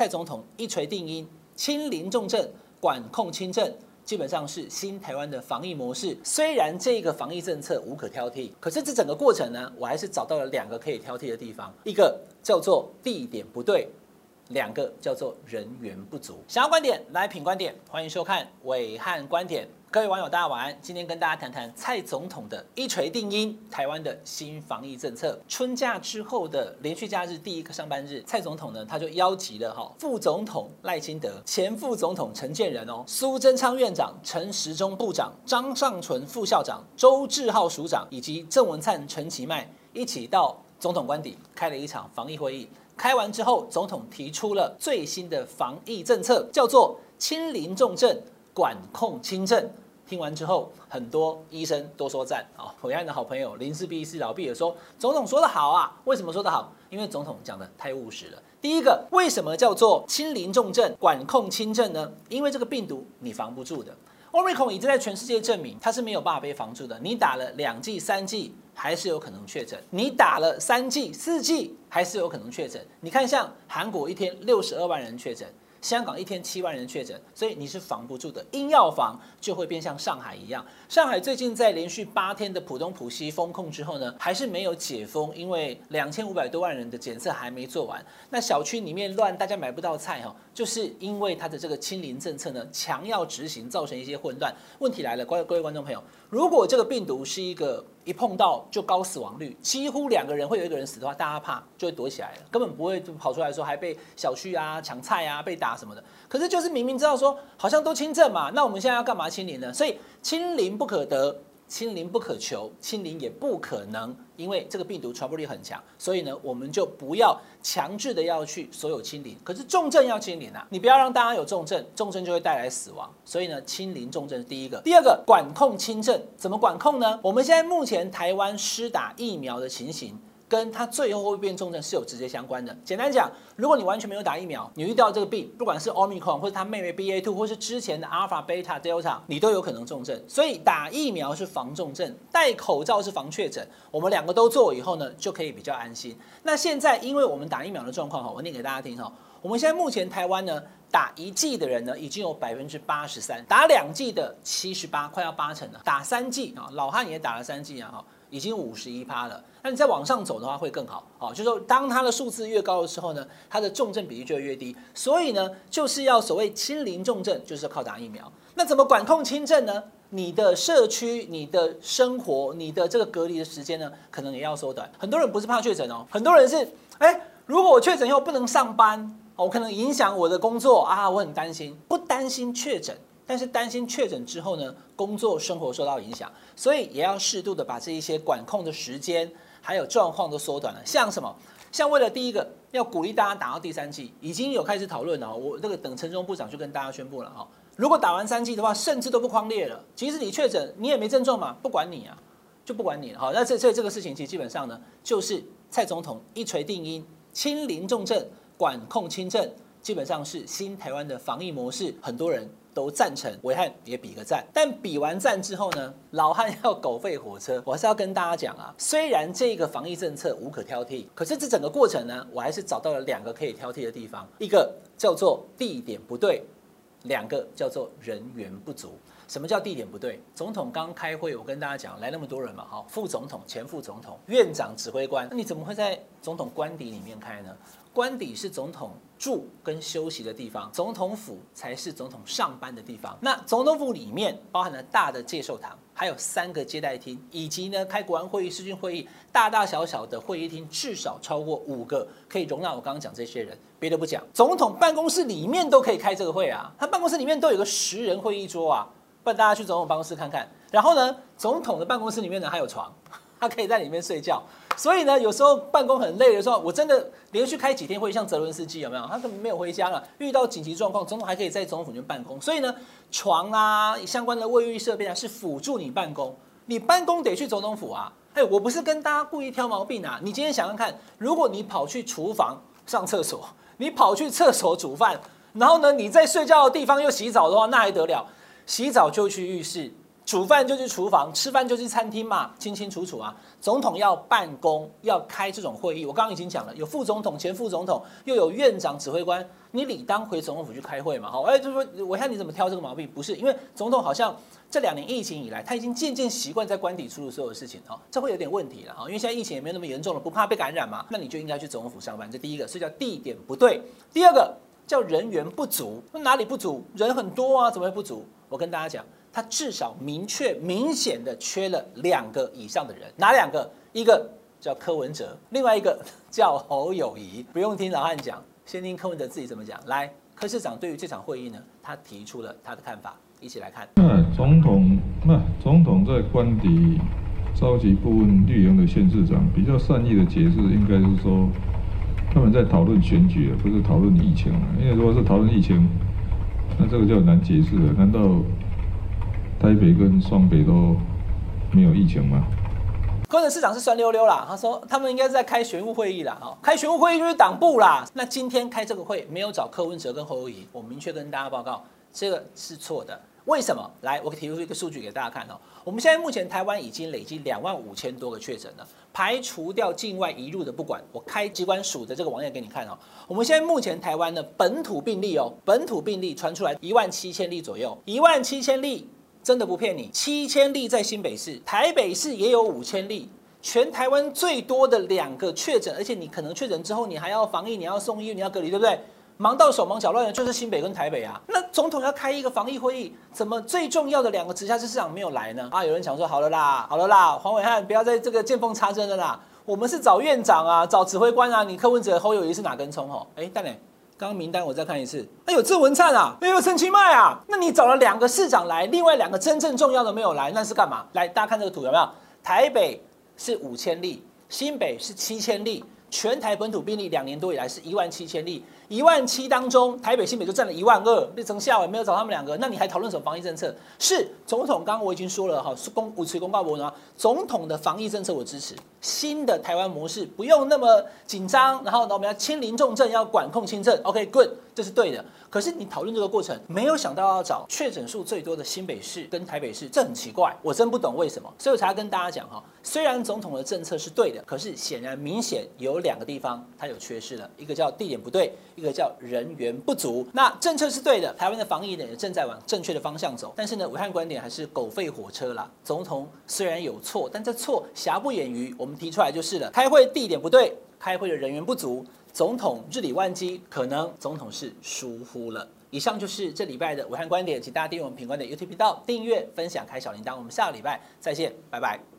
蔡总统一锤定音，清零重症，管控轻症，基本上是新台湾的防疫模式。虽然这个防疫政策无可挑剔，可是这整个过程呢，我还是找到了两个可以挑剔的地方，一个叫做地点不对。两个叫做人员不足。想要观点来品观点，欢迎收看伟汉观点。各位网友，大家晚安。今天跟大家谈谈蔡总统的一锤定音，台湾的新防疫政策。春假之后的连续假日第一个上班日，蔡总统呢，他就邀集了哈副总统赖清德、前副总统陈建仁哦、苏贞昌院长、陈时中部长、张尚淳副校长、周志浩署长以及郑文灿、陈其迈一起到总统官邸开了一场防疫会议。开完之后，总统提出了最新的防疫政策，叫做“清零重症，管控轻症”。听完之后，很多医生都说赞啊！暐瀚的好朋友林氏璧医师老毕也说，总统说得好啊！为什么说得好？因为总统讲得太务实了。第一个，为什么叫做“清零重症，管控轻症”呢？因为这个病毒你防不住的。Omicron 已经在全世界证明它是没有办法被防住的。你打了两剂、三剂，还是有可能确诊；你打了三剂、四剂，还是有可能确诊。你看，像韩国一天六十二万人确诊。香港一天七万人确诊，所以你是防不住的。硬要防，就会变像上海一样。上海最近在连续八天的浦东、浦西封控之后呢，还是没有解封，因为两千五百多万人的检测还没做完。那小区里面乱，大家买不到菜哈，就是因为它的这个清零政策呢，强要执行，造成一些混乱。问题来了，各位各位观众朋友，如果这个病毒是一个一碰到就高死亡率，几乎两个人会有一个人死的话，大家怕就会躲起来了，根本不会跑出来说还被小区啊抢菜啊被打啊什么的。可是就是明明知道说好像都轻症嘛，那我们现在要干嘛清零呢？所以清零不可得。清零不可求，清零也不可能，因为这个病毒传播力很强，所以呢，我们就不要强制的要去所有清零。可是重症要清零啊，你不要让大家有重症，重症就会带来死亡。所以呢，清零重症是第一个，第二个管控轻症，怎么管控呢？我们现在目前台湾施打疫苗的情形。跟它最后会变重症是有直接相关的。简单讲，如果你完全没有打疫苗，你遇到这个病，不管是 Omicron 或者它妹妹 BA2，或是之前的 Alpha、Beta、Delta，你都有可能重症。所以打疫苗是防重症，戴口罩是防确诊。我们两个都做以后呢，就可以比较安心。那现在因为我们打疫苗的状况哈，我念给大家听哈。我们现在目前台湾呢，打一剂的人呢，已经有百分之八十三，打两剂的七十八，快要八成了。打三剂啊，老汉也打了三剂啊哈。已经五十一趴了，那你再往上走的话会更好，好，就是说当它的数字越高的时候呢，它的重症比例就越低，所以呢，就是要所谓清零重症，就是靠打疫苗。那怎么管控轻症呢？你的社区、你的生活、你的这个隔离的时间呢，可能也要缩短。很多人不是怕确诊哦，很多人是，哎，如果我确诊以后不能上班，我可能影响我的工作啊，我很担心，不担心确诊。但是担心确诊之后呢，工作生活受到影响，所以也要适度的把这一些管控的时间还有状况都缩短了。像什么？像为了第一个要鼓励大家打到第三剂，已经有开始讨论了。我这个等陈忠部长就跟大家宣布了哈，如果打完三剂的话，甚至都不匡列了。即使你确诊，你也没症状嘛，不管你啊，就不管你了。好，那这这这个事情其实基本上呢，就是蔡总统一锤定音，清零重症，管控轻症，基本上是新台湾的防疫模式，很多人。都赞成，维汉也比个赞。但比完赞之后呢，老汉要狗吠火车，我还是要跟大家讲啊。虽然这个防疫政策无可挑剔，可是这整个过程呢，我还是找到了两个可以挑剔的地方。一个叫做地点不对，两个叫做人员不足。什么叫地点不对？总统刚开会，我跟大家讲，来那么多人嘛，哈，副总统、前副总统、院长、指挥官，那你怎么会在总统官邸里面开呢？官邸是总统住跟休息的地方，总统府才是总统上班的地方。那总统府里面包含了大的介寿堂，还有三个接待厅，以及呢开国安会议、视讯会议，大大小小的会议厅至少超过五个，可以容纳我刚刚讲这些人。别的不讲，总统办公室里面都可以开这个会啊，他办公室里面都有个十人会议桌啊，不然大家去总统办公室看看。然后呢，总统的办公室里面呢还有床。他可以在里面睡觉，所以呢，有时候办公很累的时候，我真的连续开几天会，像泽伦斯基有没有？他根本没有回家了。遇到紧急状况，总统还可以在总统府里面办公。所以呢，床啊，相关的卫浴设备啊，是辅助你办公。你办公得去总统府啊。哎，我不是跟大家故意挑毛病啊。你今天想想看，如果你跑去厨房上厕所，你跑去厕所煮饭，然后呢，你在睡觉的地方又洗澡的话，那还得了？洗澡就去浴室。煮饭就去厨房，吃饭就去餐厅嘛，清清楚楚啊。总统要办公，要开这种会议，我刚刚已经讲了，有副总统、前副总统，又有院长、指挥官，你理当回总统府去开会嘛，好，哎，就说我看你怎么挑这个毛病？不是，因为总统好像这两年疫情以来，他已经渐渐习惯在官邸处理所有事情，哈，这会有点问题了，哈，因为现在疫情也没有那么严重了，不怕被感染嘛，那你就应该去总统府上班。这第一个，所以叫地点不对；第二个叫人员不足，那哪里不足？人很多啊，怎么会不足？我跟大家讲，他至少明确、明显的缺了两个以上的人，哪两个？一个叫柯文哲，另外一个叫侯友宜。不用听老汉讲。先听柯文哲自己怎么讲。来，柯市长对于这场会议呢，他提出了他的看法，一起来看。那总统，那总统在官邸召集部分绿营的县市长，比较善意的解释，应该是说他们在讨论选举，不是讨论疫情。因为如果是讨论疫情，那这个就很难解释了。难道台北跟双北都没有疫情吗？柯文市长是酸溜溜啦，他说他们应该是在开选务会议啦，哈，开选务会议就是党部啦。那今天开这个会没有找柯文哲跟侯友宜，我明确跟大家报告，这个是错的。为什么？来，我提出一个数据给大家看哦。我们现在目前台湾已经累积两万五千多个确诊了，排除掉境外移入的不管，我开机关署的这个网页给你看哦。我们现在目前台湾的本土病例哦，本土病例传出来一万七千例左右，一万七千例。真的不骗你，七千例在新北市，台北市也有五千例，全台湾最多的两个确诊，而且你可能确诊之后，你还要防疫，你要送医，你要隔离，对不对？忙到手忙脚乱的，就是新北跟台北啊。那总统要开一个防疫会议，怎么最重要的两个直辖市市长没有来呢？啊，有人讲说，好了啦，好了啦，黄伟汉不要在这个见缝插针了啦，我们是找院长啊，找指挥官啊，你柯文哲、侯友宜是哪根葱？哦，哎，蛋磊。刚刚名单我再看一次，哎呦，郑文灿啊，哎呦，陈其迈啊，那你找了两个市长来，另外两个真正重要的没有来，那是干嘛？来，大家看这个图有没有？台北是五千例，新北是七千例，全台本土病例两年多以来是一万七千例。一万七当中，台北、新北就占了一万二，那成效也没有找他们两个，那你还讨论什么防疫政策？是总统，刚刚我已经说了哈，是公五次公告文啊，总统的防疫政策我支持，新的台湾模式不用那么紧张，然后呢，我们要轻临重症，要管控轻症，OK，good，这是对的。可是你讨论这个过程，没有想到要找确诊数最多的新北市跟台北市，这很奇怪，我真不懂为什么，所以我才要跟大家讲哈，虽然总统的政策是对的，可是显然明显有两个地方它有缺失了，一个叫地点不对。一个叫人员不足，那政策是对的，台湾的防疫呢也正在往正确的方向走，但是呢，武汉观点还是狗吠火车啦。总统虽然有错，但这错瑕不掩瑜，我们提出来就是了。开会地点不对，开会的人员不足，总统日理万机，可能总统是疏忽了。以上就是这礼拜的武汉观点，请大家订阅我们品观的 YouTube 频道，订阅、分享、开小铃铛，我们下个礼拜再见，拜拜。